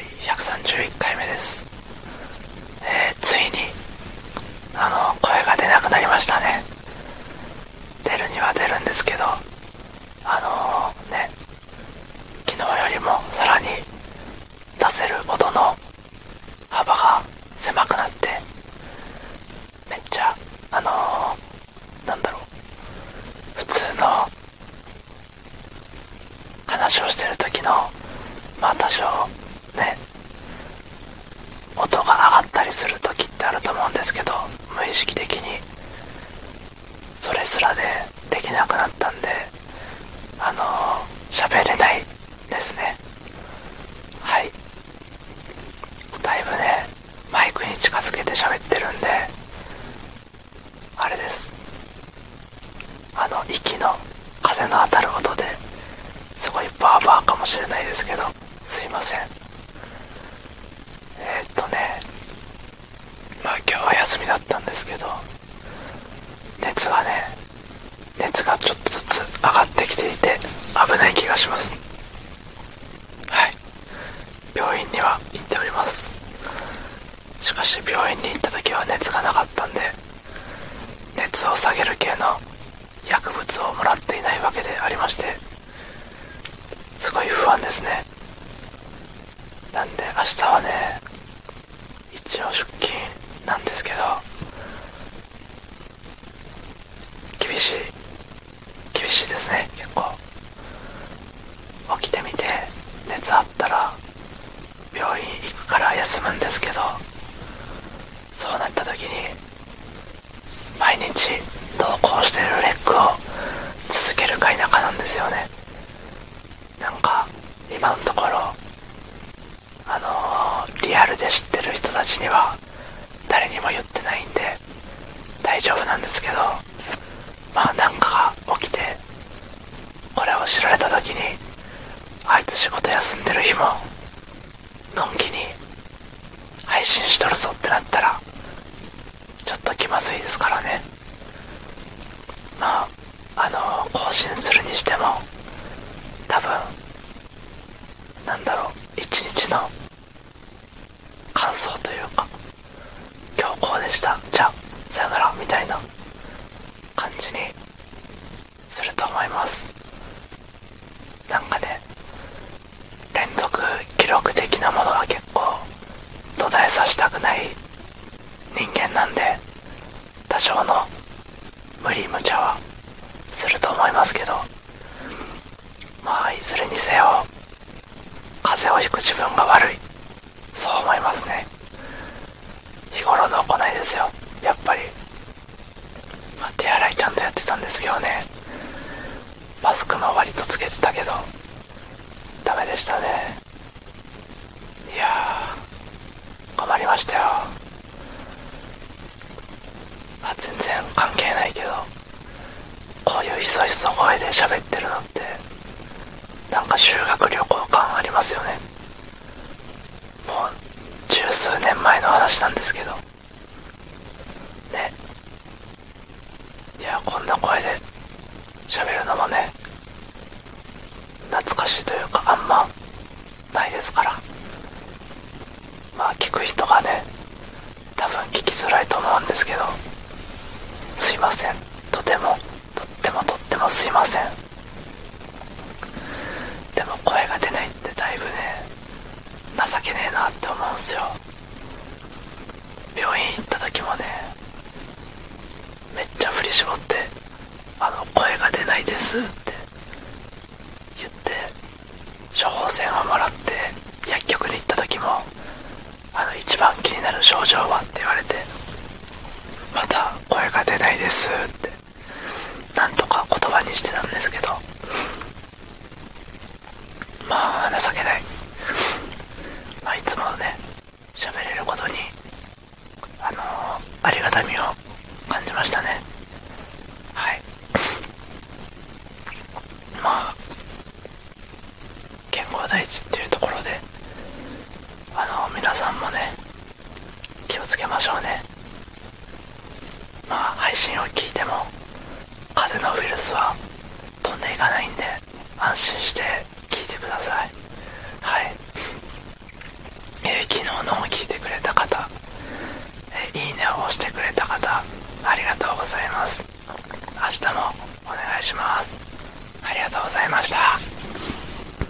第131回目です。えー、ついにあの声が出なくなりましたね。出るには出るんですけどあのー、ね昨日よりもさらに出せる音の幅が狭くなってめっちゃあのー、なんだろう普通の話をしてる時のまあ多少ね音が上がったりする時ってあると思うんですけど無意識的にそれすらでできなくなったんであの喋れないですね。はい。だいぶねマイクに近づけて喋ってるんであれです。あの息の風の当たる音ですごいバーバーかもしれないですけどすいませんえー、っとねまあ今日は休みだったんですけど熱がね熱がちょっとずつ上がってきていて危ない気がします。はい。病院には行っております。しかし病院に行った時は熱がなかったんで熱を下げる系の薬物をもらっていないわけでありましてすごい不安ですね。なんで明日はね一応出勤なんですけど厳しい厳しいですね結構起きてみて熱あったら病院行くから休むんですけどそうなった時に毎日同行してるレッグを続けるか否かなんですよね。なんか今のところあのー、リアルで知ってる人たちには誰にも言ってないんで大丈夫なんですけどまあなんかが起きてこれを知られた時にあいつ仕事休んでる日ものんきに配信しとるぞってなったらちょっと気まずいですからね。まああの、更新するにしても多分なんだろう一日の感想というか今日こうでした。じゃあさよならみたいな感じにすると思いますなんかね連続記録的なものは結構途絶えさせたくない人間なんで多少の無理無茶はすると思いますけどまあいずれにせよ風邪をひく自分が悪い。そう思いますね。日頃の行いですよ。やっぱり、まあ、手洗いちゃんとやってたんですけどね。マスクも割とつけてたけど。ダメでしたね。いや困りましたよ。あ全然関係ないけど。こういうひそひそ声で喋ってるのって。修学旅行感ありますよね。もう十数年前の話なんですけど。ね。いやこんな声で喋るのもね懐かしいというかあんまないですから。まあ聞く人がね多分聞きづらいと思うんですけど。すいません。とてもとってもとってもすいませんでも声が出ないってだいぶね情けねえなって思うんすよ病院行った時もねめっちゃ振り絞って「あの声が出ないです」って言って処方箋をもらって薬局に行った時も「あの一番気になる症状は?」って言われて「また声が出ないです」ってなんとか言葉にしてたんですけどまあ情けないまあいつもね喋れることにあのー、ありがたみを感じましたねけましょうね。まあ配信を聞いても風邪のウイルスは飛んでいかないんで安心して聞いてください。はい。えー、昨日のを聞いてくれた方、えー、いいねを押してくれた方ありがとうございます。明日もお願いします。ありがとうございました。